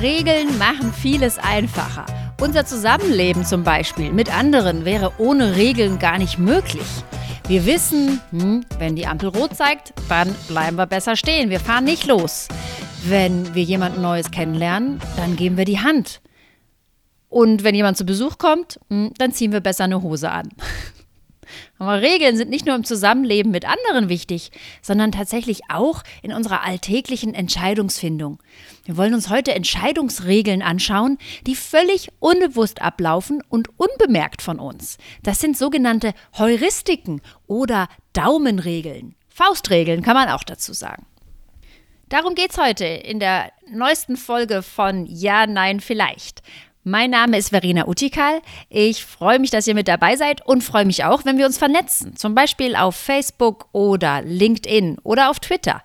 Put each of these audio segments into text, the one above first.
Regeln machen vieles einfacher. Unser Zusammenleben zum Beispiel mit anderen wäre ohne Regeln gar nicht möglich. Wir wissen, hm, wenn die Ampel rot zeigt, dann bleiben wir besser stehen. Wir fahren nicht los. Wenn wir jemanden Neues kennenlernen, dann geben wir die Hand. Und wenn jemand zu Besuch kommt, hm, dann ziehen wir besser eine Hose an. Aber Regeln sind nicht nur im Zusammenleben mit anderen wichtig, sondern tatsächlich auch in unserer alltäglichen Entscheidungsfindung. Wir wollen uns heute Entscheidungsregeln anschauen, die völlig unbewusst ablaufen und unbemerkt von uns. Das sind sogenannte Heuristiken oder Daumenregeln. Faustregeln kann man auch dazu sagen. Darum geht es heute in der neuesten Folge von Ja, Nein, Vielleicht. Mein Name ist Verena Utikal. Ich freue mich, dass ihr mit dabei seid und freue mich auch, wenn wir uns vernetzen. Zum Beispiel auf Facebook oder LinkedIn oder auf Twitter.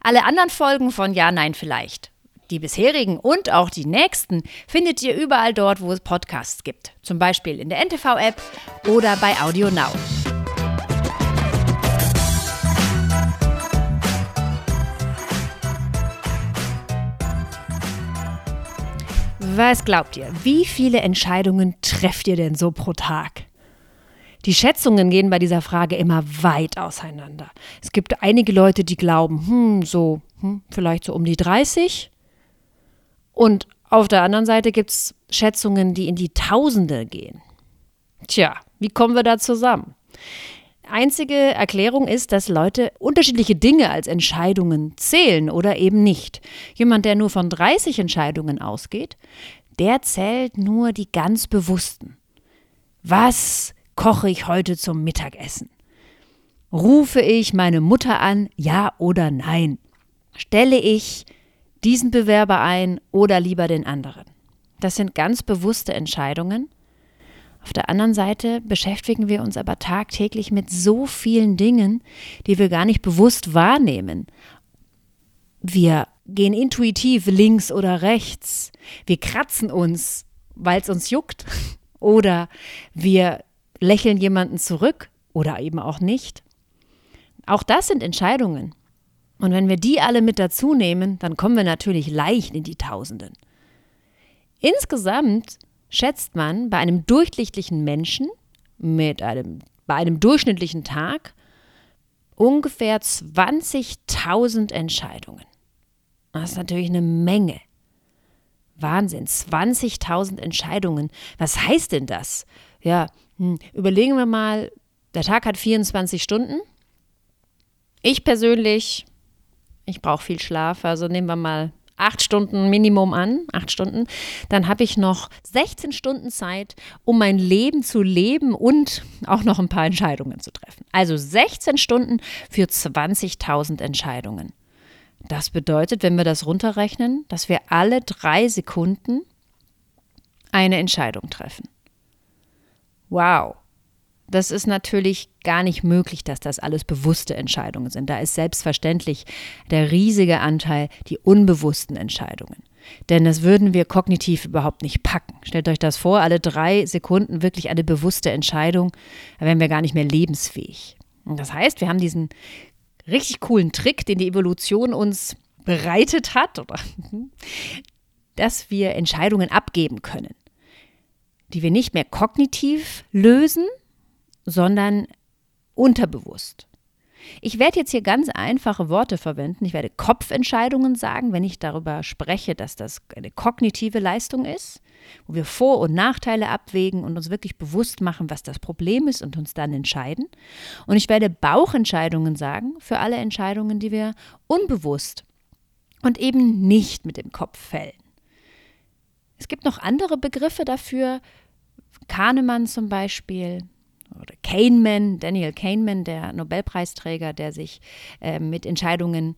Alle anderen Folgen von Ja, Nein, Vielleicht. Die bisherigen und auch die nächsten findet ihr überall dort, wo es Podcasts gibt. Zum Beispiel in der NTV-App oder bei Audio Now. Was glaubt ihr? Wie viele Entscheidungen trefft ihr denn so pro Tag? Die Schätzungen gehen bei dieser Frage immer weit auseinander. Es gibt einige Leute, die glauben, hm, so, hm, vielleicht so um die 30. Und auf der anderen Seite gibt es Schätzungen, die in die Tausende gehen. Tja, wie kommen wir da zusammen? Einzige Erklärung ist, dass Leute unterschiedliche Dinge als Entscheidungen zählen oder eben nicht. Jemand, der nur von 30 Entscheidungen ausgeht, der zählt nur die ganz bewussten. Was koche ich heute zum Mittagessen? Rufe ich meine Mutter an, ja oder nein? Stelle ich diesen Bewerber ein oder lieber den anderen? Das sind ganz bewusste Entscheidungen auf der anderen Seite beschäftigen wir uns aber tagtäglich mit so vielen Dingen, die wir gar nicht bewusst wahrnehmen. Wir gehen intuitiv links oder rechts. Wir kratzen uns, weil es uns juckt. Oder wir lächeln jemanden zurück oder eben auch nicht. Auch das sind Entscheidungen. Und wenn wir die alle mit dazu nehmen, dann kommen wir natürlich leicht in die Tausenden. Insgesamt schätzt man bei einem durchschnittlichen Menschen mit einem, bei einem durchschnittlichen Tag ungefähr 20.000 Entscheidungen. Das ist natürlich eine Menge. Wahnsinn, 20.000 Entscheidungen. Was heißt denn das? Ja, hm, überlegen wir mal, der Tag hat 24 Stunden. Ich persönlich, ich brauche viel Schlaf, also nehmen wir mal acht Stunden Minimum an, acht Stunden, dann habe ich noch 16 Stunden Zeit, um mein Leben zu leben und auch noch ein paar Entscheidungen zu treffen. Also 16 Stunden für 20.000 Entscheidungen. Das bedeutet, wenn wir das runterrechnen, dass wir alle drei Sekunden eine Entscheidung treffen. Wow. Das ist natürlich gar nicht möglich, dass das alles bewusste Entscheidungen sind. Da ist selbstverständlich der riesige Anteil die unbewussten Entscheidungen. Denn das würden wir kognitiv überhaupt nicht packen. Stellt euch das vor, alle drei Sekunden wirklich eine bewusste Entscheidung, da wären wir gar nicht mehr lebensfähig. Und das heißt, wir haben diesen richtig coolen Trick, den die Evolution uns bereitet hat, oder, dass wir Entscheidungen abgeben können, die wir nicht mehr kognitiv lösen, sondern unterbewusst. Ich werde jetzt hier ganz einfache Worte verwenden. Ich werde Kopfentscheidungen sagen, wenn ich darüber spreche, dass das eine kognitive Leistung ist, wo wir Vor- und Nachteile abwägen und uns wirklich bewusst machen, was das Problem ist und uns dann entscheiden. Und ich werde Bauchentscheidungen sagen für alle Entscheidungen, die wir unbewusst und eben nicht mit dem Kopf fällen. Es gibt noch andere Begriffe dafür. Kahnemann zum Beispiel, oder Kahneman, Daniel Kahneman, der Nobelpreisträger, der sich äh, mit Entscheidungen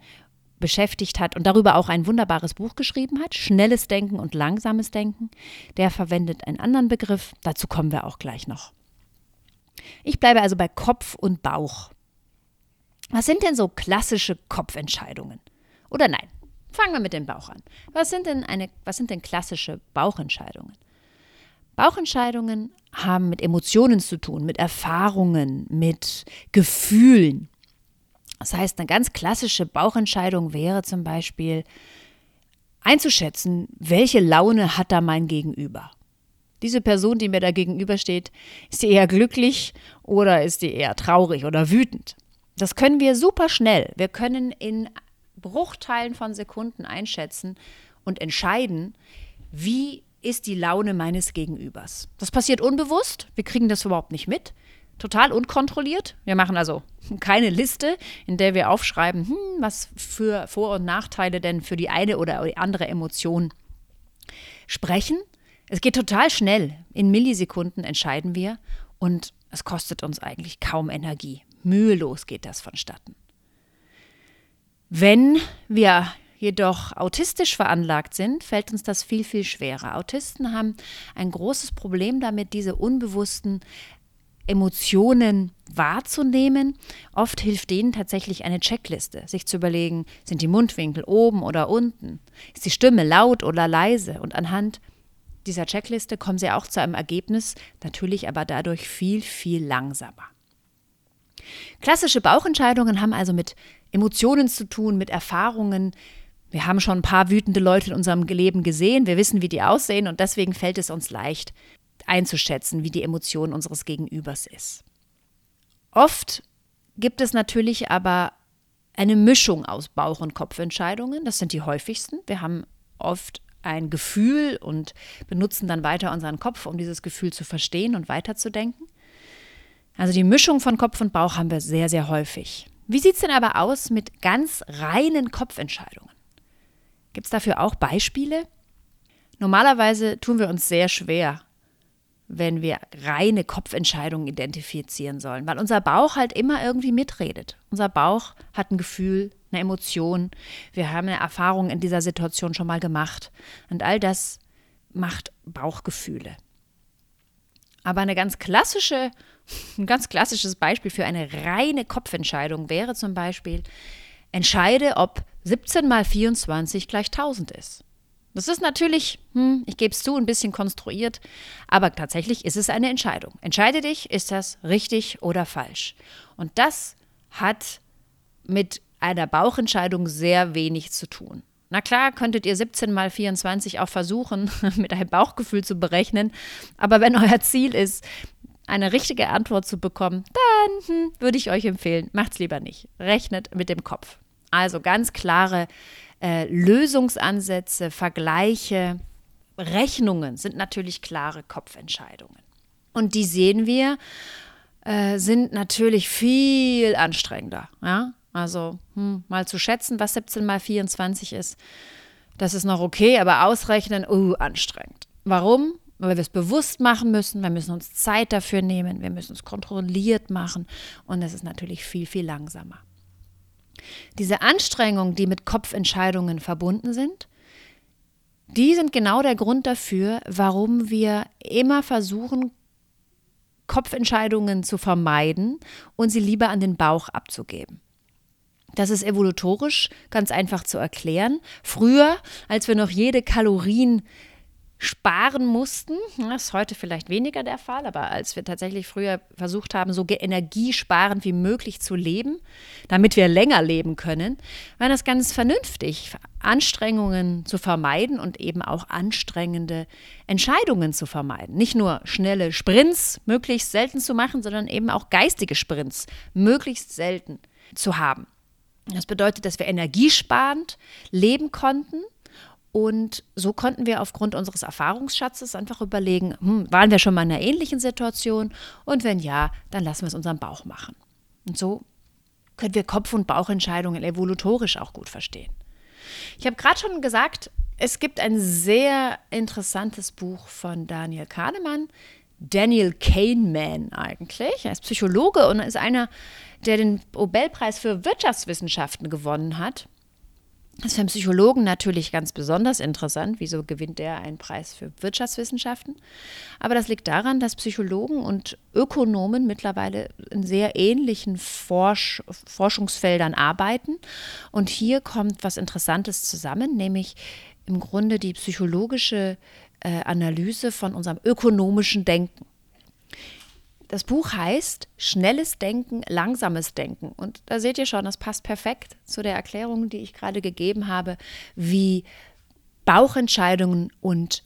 beschäftigt hat und darüber auch ein wunderbares Buch geschrieben hat, Schnelles Denken und Langsames Denken, der verwendet einen anderen Begriff, dazu kommen wir auch gleich noch. Ich bleibe also bei Kopf und Bauch. Was sind denn so klassische Kopfentscheidungen? Oder nein, fangen wir mit dem Bauch an. Was sind denn, eine, was sind denn klassische Bauchentscheidungen? Bauchentscheidungen haben mit Emotionen zu tun, mit Erfahrungen, mit Gefühlen. Das heißt, eine ganz klassische Bauchentscheidung wäre zum Beispiel, einzuschätzen, welche Laune hat da mein Gegenüber. Diese Person, die mir da gegenübersteht, ist sie eher glücklich oder ist sie eher traurig oder wütend? Das können wir super schnell. Wir können in Bruchteilen von Sekunden einschätzen und entscheiden, wie ist die Laune meines Gegenübers. Das passiert unbewusst, wir kriegen das überhaupt nicht mit, total unkontrolliert. Wir machen also keine Liste, in der wir aufschreiben, hm, was für Vor- und Nachteile denn für die eine oder die andere Emotion sprechen. Es geht total schnell. In Millisekunden entscheiden wir und es kostet uns eigentlich kaum Energie. Mühelos geht das vonstatten. Wenn wir jedoch autistisch veranlagt sind, fällt uns das viel, viel schwerer. Autisten haben ein großes Problem damit, diese unbewussten Emotionen wahrzunehmen. Oft hilft denen tatsächlich eine Checkliste, sich zu überlegen, sind die Mundwinkel oben oder unten? Ist die Stimme laut oder leise? Und anhand dieser Checkliste kommen sie auch zu einem Ergebnis, natürlich aber dadurch viel, viel langsamer. Klassische Bauchentscheidungen haben also mit Emotionen zu tun, mit Erfahrungen. Wir haben schon ein paar wütende Leute in unserem Leben gesehen, wir wissen, wie die aussehen und deswegen fällt es uns leicht einzuschätzen, wie die Emotion unseres Gegenübers ist. Oft gibt es natürlich aber eine Mischung aus Bauch- und Kopfentscheidungen. Das sind die häufigsten. Wir haben oft ein Gefühl und benutzen dann weiter unseren Kopf, um dieses Gefühl zu verstehen und weiterzudenken. Also die Mischung von Kopf und Bauch haben wir sehr, sehr häufig. Wie sieht es denn aber aus mit ganz reinen Kopfentscheidungen? Gibt es dafür auch Beispiele? Normalerweise tun wir uns sehr schwer, wenn wir reine Kopfentscheidungen identifizieren sollen, weil unser Bauch halt immer irgendwie mitredet. Unser Bauch hat ein Gefühl, eine Emotion. Wir haben eine Erfahrung in dieser Situation schon mal gemacht. Und all das macht Bauchgefühle. Aber eine ganz klassische, ein ganz klassisches Beispiel für eine reine Kopfentscheidung wäre zum Beispiel, entscheide, ob 17 mal 24 gleich 1000 ist. Das ist natürlich, hm, ich gebe es zu, ein bisschen konstruiert, aber tatsächlich ist es eine Entscheidung. Entscheide dich, ist das richtig oder falsch? Und das hat mit einer Bauchentscheidung sehr wenig zu tun. Na klar, könntet ihr 17 mal 24 auch versuchen, mit einem Bauchgefühl zu berechnen. Aber wenn euer Ziel ist, eine richtige Antwort zu bekommen, dann hm, würde ich euch empfehlen, macht's lieber nicht. Rechnet mit dem Kopf. Also ganz klare äh, Lösungsansätze, Vergleiche, Rechnungen sind natürlich klare Kopfentscheidungen. Und die sehen wir, äh, sind natürlich viel anstrengender. Ja? Also hm, mal zu schätzen, was 17 mal 24 ist, das ist noch okay, aber ausrechnen, uh, anstrengend. Warum? Weil wir es bewusst machen müssen, wir müssen uns Zeit dafür nehmen, wir müssen es kontrolliert machen und es ist natürlich viel, viel langsamer. Diese Anstrengungen, die mit Kopfentscheidungen verbunden sind, die sind genau der Grund dafür, warum wir immer versuchen, Kopfentscheidungen zu vermeiden und sie lieber an den Bauch abzugeben. Das ist evolutorisch ganz einfach zu erklären. Früher, als wir noch jede Kalorien sparen mussten, das ist heute vielleicht weniger der Fall, aber als wir tatsächlich früher versucht haben, so energiesparend wie möglich zu leben, damit wir länger leben können, war das ganz vernünftig, Anstrengungen zu vermeiden und eben auch anstrengende Entscheidungen zu vermeiden. Nicht nur schnelle Sprints möglichst selten zu machen, sondern eben auch geistige Sprints möglichst selten zu haben. Das bedeutet, dass wir energiesparend leben konnten. Und so konnten wir aufgrund unseres Erfahrungsschatzes einfach überlegen, hm, waren wir schon mal in einer ähnlichen Situation? Und wenn ja, dann lassen wir es unserem Bauch machen. Und so können wir Kopf- und Bauchentscheidungen evolutorisch auch gut verstehen. Ich habe gerade schon gesagt, es gibt ein sehr interessantes Buch von Daniel Kahnemann, Daniel Kahneman eigentlich. Er ist Psychologe und ist einer der den Nobelpreis für Wirtschaftswissenschaften gewonnen hat. Das ist für einen Psychologen natürlich ganz besonders interessant. Wieso gewinnt der einen Preis für Wirtschaftswissenschaften? Aber das liegt daran, dass Psychologen und Ökonomen mittlerweile in sehr ähnlichen Forsch Forschungsfeldern arbeiten. Und hier kommt was Interessantes zusammen, nämlich im Grunde die psychologische äh, Analyse von unserem ökonomischen Denken. Das Buch heißt Schnelles Denken, langsames Denken. Und da seht ihr schon, das passt perfekt zu der Erklärung, die ich gerade gegeben habe, wie Bauchentscheidungen und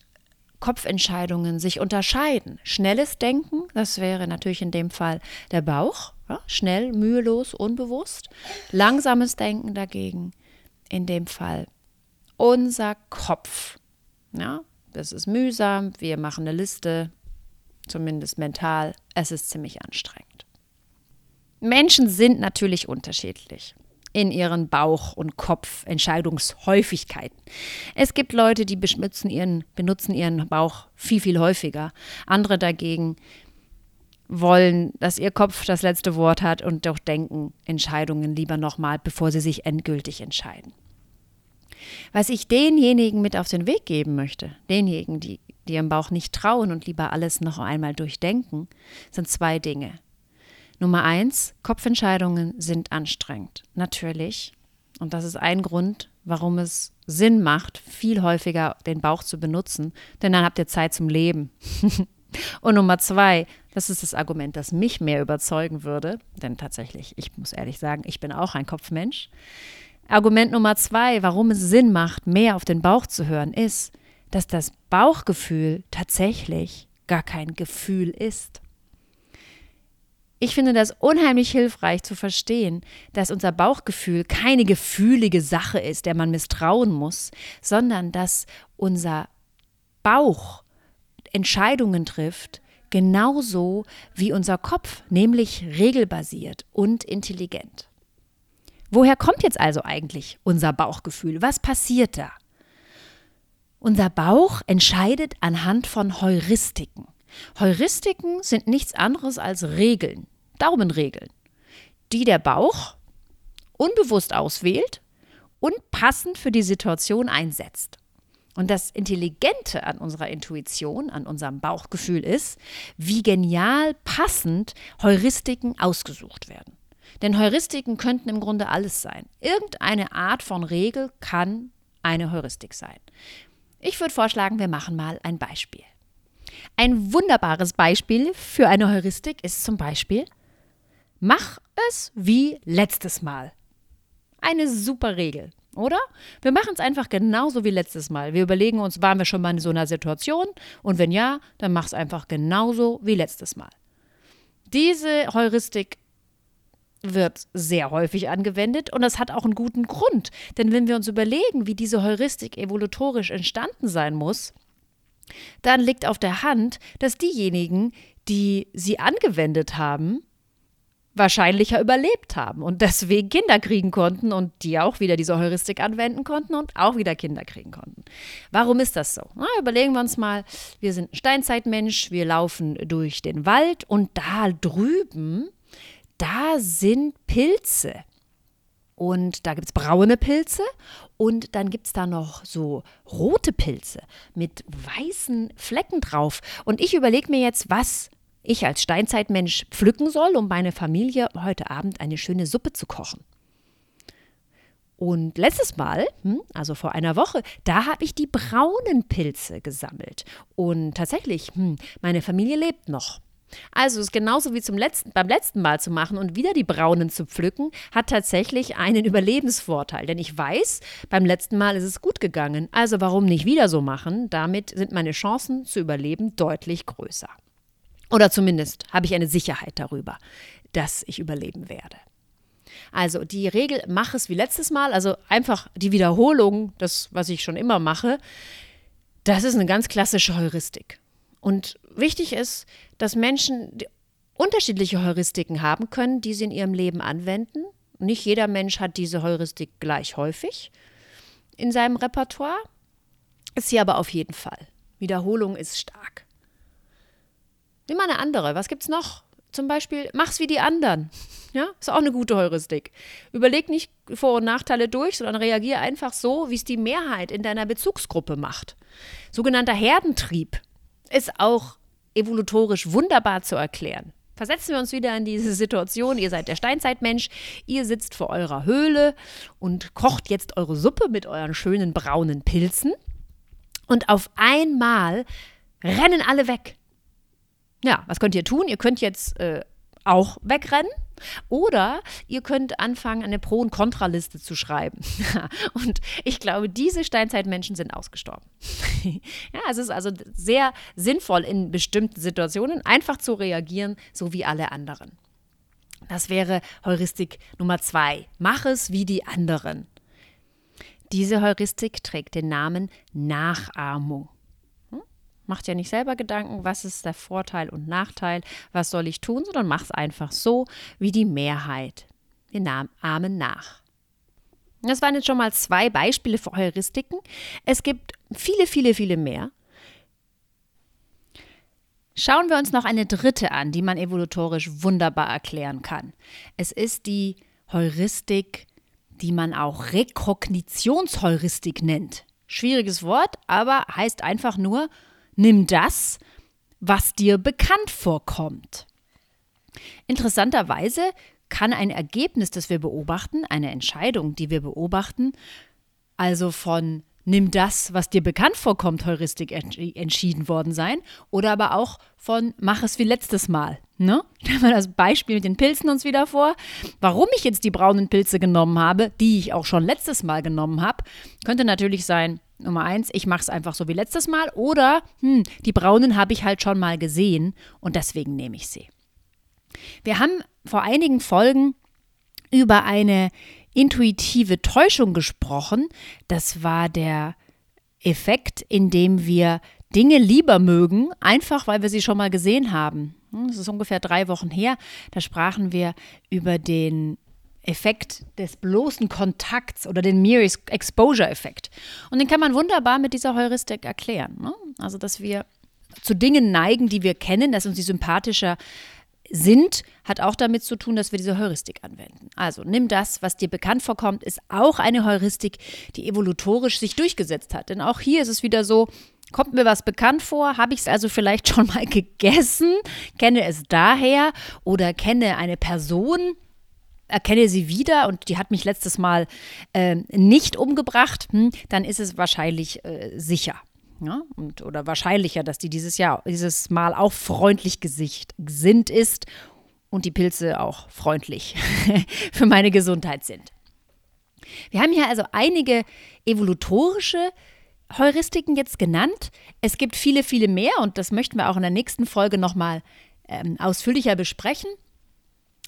Kopfentscheidungen sich unterscheiden. Schnelles Denken, das wäre natürlich in dem Fall der Bauch, ja, schnell, mühelos, unbewusst. Langsames Denken dagegen, in dem Fall unser Kopf. Ja, das ist mühsam, wir machen eine Liste, zumindest mental, es ist ziemlich anstrengend. Menschen sind natürlich unterschiedlich in ihren Bauch- und Kopfentscheidungshäufigkeiten. Es gibt Leute, die ihren, benutzen ihren Bauch viel, viel häufiger. Andere dagegen wollen, dass ihr Kopf das letzte Wort hat und doch denken Entscheidungen lieber nochmal, bevor sie sich endgültig entscheiden. Was ich denjenigen mit auf den Weg geben möchte, denjenigen, die, die ihrem Bauch nicht trauen und lieber alles noch einmal durchdenken, sind zwei Dinge. Nummer eins, Kopfentscheidungen sind anstrengend. Natürlich. Und das ist ein Grund, warum es Sinn macht, viel häufiger den Bauch zu benutzen, denn dann habt ihr Zeit zum Leben. Und Nummer zwei, das ist das Argument, das mich mehr überzeugen würde, denn tatsächlich, ich muss ehrlich sagen, ich bin auch ein Kopfmensch. Argument Nummer zwei, warum es Sinn macht, mehr auf den Bauch zu hören, ist, dass das Bauchgefühl tatsächlich gar kein Gefühl ist. Ich finde das unheimlich hilfreich zu verstehen, dass unser Bauchgefühl keine gefühlige Sache ist, der man misstrauen muss, sondern dass unser Bauch Entscheidungen trifft, genauso wie unser Kopf, nämlich regelbasiert und intelligent. Woher kommt jetzt also eigentlich unser Bauchgefühl? Was passiert da? Unser Bauch entscheidet anhand von Heuristiken. Heuristiken sind nichts anderes als Regeln, Daumenregeln, die der Bauch unbewusst auswählt und passend für die Situation einsetzt. Und das Intelligente an unserer Intuition, an unserem Bauchgefühl ist, wie genial passend Heuristiken ausgesucht werden. Denn Heuristiken könnten im Grunde alles sein. Irgendeine Art von Regel kann eine Heuristik sein. Ich würde vorschlagen, wir machen mal ein Beispiel. Ein wunderbares Beispiel für eine Heuristik ist zum Beispiel, mach es wie letztes Mal. Eine super Regel, oder? Wir machen es einfach genauso wie letztes Mal. Wir überlegen uns, waren wir schon mal in so einer Situation? Und wenn ja, dann mach es einfach genauso wie letztes Mal. Diese Heuristik wird sehr häufig angewendet und das hat auch einen guten Grund. Denn wenn wir uns überlegen, wie diese Heuristik evolutorisch entstanden sein muss, dann liegt auf der Hand, dass diejenigen, die sie angewendet haben, wahrscheinlicher überlebt haben und deswegen Kinder kriegen konnten und die auch wieder diese Heuristik anwenden konnten und auch wieder Kinder kriegen konnten. Warum ist das so? Na, überlegen wir uns mal, wir sind ein Steinzeitmensch, wir laufen durch den Wald und da drüben, da sind Pilze. Und da gibt es braune Pilze und dann gibt es da noch so rote Pilze mit weißen Flecken drauf. Und ich überlege mir jetzt, was ich als Steinzeitmensch pflücken soll, um meine Familie heute Abend eine schöne Suppe zu kochen. Und letztes Mal, hm, also vor einer Woche, da habe ich die braunen Pilze gesammelt. Und tatsächlich, hm, meine Familie lebt noch. Also ist genauso wie zum letzten, beim letzten Mal zu machen und wieder die braunen zu pflücken, hat tatsächlich einen Überlebensvorteil. Denn ich weiß, beim letzten Mal ist es gut gegangen. Also warum nicht wieder so machen? Damit sind meine Chancen zu überleben deutlich größer. Oder zumindest habe ich eine Sicherheit darüber, dass ich überleben werde. Also die Regel, mach es wie letztes Mal, also einfach die Wiederholung, das, was ich schon immer mache, das ist eine ganz klassische Heuristik. Und wichtig ist, dass Menschen unterschiedliche Heuristiken haben können, die sie in ihrem Leben anwenden. Nicht jeder Mensch hat diese Heuristik gleich häufig in seinem Repertoire, ist sie aber auf jeden Fall. Wiederholung ist stark. Nimm mal eine andere. Was gibt's noch? Zum Beispiel, mach's wie die anderen. Ja, ist auch eine gute Heuristik. Überleg nicht Vor- und Nachteile durch, sondern reagier einfach so, wie es die Mehrheit in deiner Bezugsgruppe macht. Sogenannter Herdentrieb ist auch evolutorisch wunderbar zu erklären. Versetzen wir uns wieder in diese Situation. Ihr seid der Steinzeitmensch, ihr sitzt vor eurer Höhle und kocht jetzt eure Suppe mit euren schönen braunen Pilzen. Und auf einmal rennen alle weg. Ja, was könnt ihr tun? Ihr könnt jetzt äh, auch wegrennen. Oder ihr könnt anfangen, eine Pro- und Kontraliste zu schreiben. und ich glaube, diese Steinzeitmenschen sind ausgestorben. ja, es ist also sehr sinnvoll, in bestimmten Situationen einfach zu reagieren, so wie alle anderen. Das wäre Heuristik Nummer zwei. Mach es wie die anderen. Diese Heuristik trägt den Namen Nachahmung. Macht ja nicht selber Gedanken, was ist der Vorteil und Nachteil, was soll ich tun, sondern mach es einfach so wie die Mehrheit. Wir ahmen nach. Das waren jetzt schon mal zwei Beispiele für Heuristiken. Es gibt viele, viele, viele mehr. Schauen wir uns noch eine dritte an, die man evolutorisch wunderbar erklären kann. Es ist die Heuristik die man auch Rekognitionsheuristik nennt. Schwieriges Wort, aber heißt einfach nur, nimm das, was dir bekannt vorkommt. Interessanterweise kann ein Ergebnis, das wir beobachten, eine Entscheidung, die wir beobachten, also von nimm das, was dir bekannt vorkommt, Heuristik entschieden worden sein. Oder aber auch von mach es wie letztes Mal. Ne? Stellen wir das Beispiel mit den Pilzen uns wieder vor. Warum ich jetzt die braunen Pilze genommen habe, die ich auch schon letztes Mal genommen habe, könnte natürlich sein, Nummer eins, ich mache es einfach so wie letztes Mal. Oder hm, die braunen habe ich halt schon mal gesehen und deswegen nehme ich sie. Wir haben vor einigen Folgen über eine intuitive Täuschung gesprochen. Das war der Effekt, in dem wir Dinge lieber mögen, einfach weil wir sie schon mal gesehen haben. Hm, das ist ungefähr drei Wochen her. Da sprachen wir über den Effekt des bloßen Kontakts oder den Mere Exposure Effekt. Und den kann man wunderbar mit dieser Heuristik erklären. Ne? Also, dass wir zu Dingen neigen, die wir kennen, dass uns die sympathischer sind, hat auch damit zu tun, dass wir diese Heuristik anwenden. Also nimm das, was dir bekannt vorkommt, ist auch eine Heuristik, die evolutorisch sich durchgesetzt hat. Denn auch hier ist es wieder so, kommt mir was bekannt vor, habe ich es also vielleicht schon mal gegessen, kenne es daher oder kenne eine Person, erkenne sie wieder und die hat mich letztes Mal äh, nicht umgebracht, hm, dann ist es wahrscheinlich äh, sicher. Ja, und, oder wahrscheinlicher, dass die dieses Jahr, dieses Mal auch freundlich gesicht, gesinnt ist und die Pilze auch freundlich für meine Gesundheit sind. Wir haben hier also einige evolutorische Heuristiken jetzt genannt. Es gibt viele, viele mehr und das möchten wir auch in der nächsten Folge nochmal ähm, ausführlicher besprechen.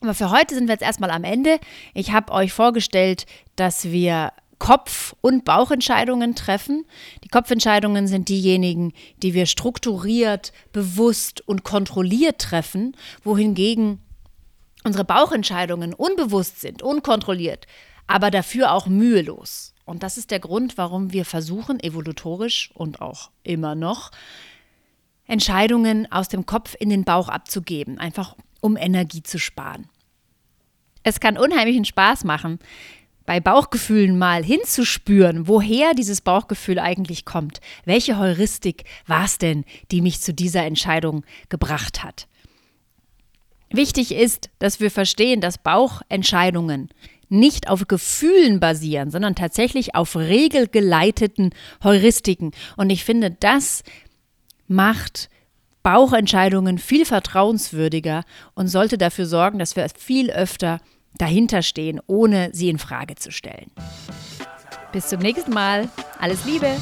Aber für heute sind wir jetzt erstmal am Ende. Ich habe euch vorgestellt, dass wir Kopf- und Bauchentscheidungen treffen. Die Kopfentscheidungen sind diejenigen, die wir strukturiert, bewusst und kontrolliert treffen, wohingegen unsere Bauchentscheidungen unbewusst sind, unkontrolliert, aber dafür auch mühelos. Und das ist der Grund, warum wir versuchen, evolutorisch und auch immer noch, Entscheidungen aus dem Kopf in den Bauch abzugeben, einfach um Energie zu sparen. Es kann unheimlichen Spaß machen, bei Bauchgefühlen mal hinzuspüren, woher dieses Bauchgefühl eigentlich kommt. Welche Heuristik war es denn, die mich zu dieser Entscheidung gebracht hat? Wichtig ist, dass wir verstehen, dass Bauchentscheidungen nicht auf Gefühlen basieren, sondern tatsächlich auf regelgeleiteten Heuristiken. Und ich finde, das macht Bauchentscheidungen viel vertrauenswürdiger und sollte dafür sorgen, dass wir viel öfter dahinter stehen, ohne sie in Frage zu stellen. Bis zum nächsten Mal. Alles Liebe!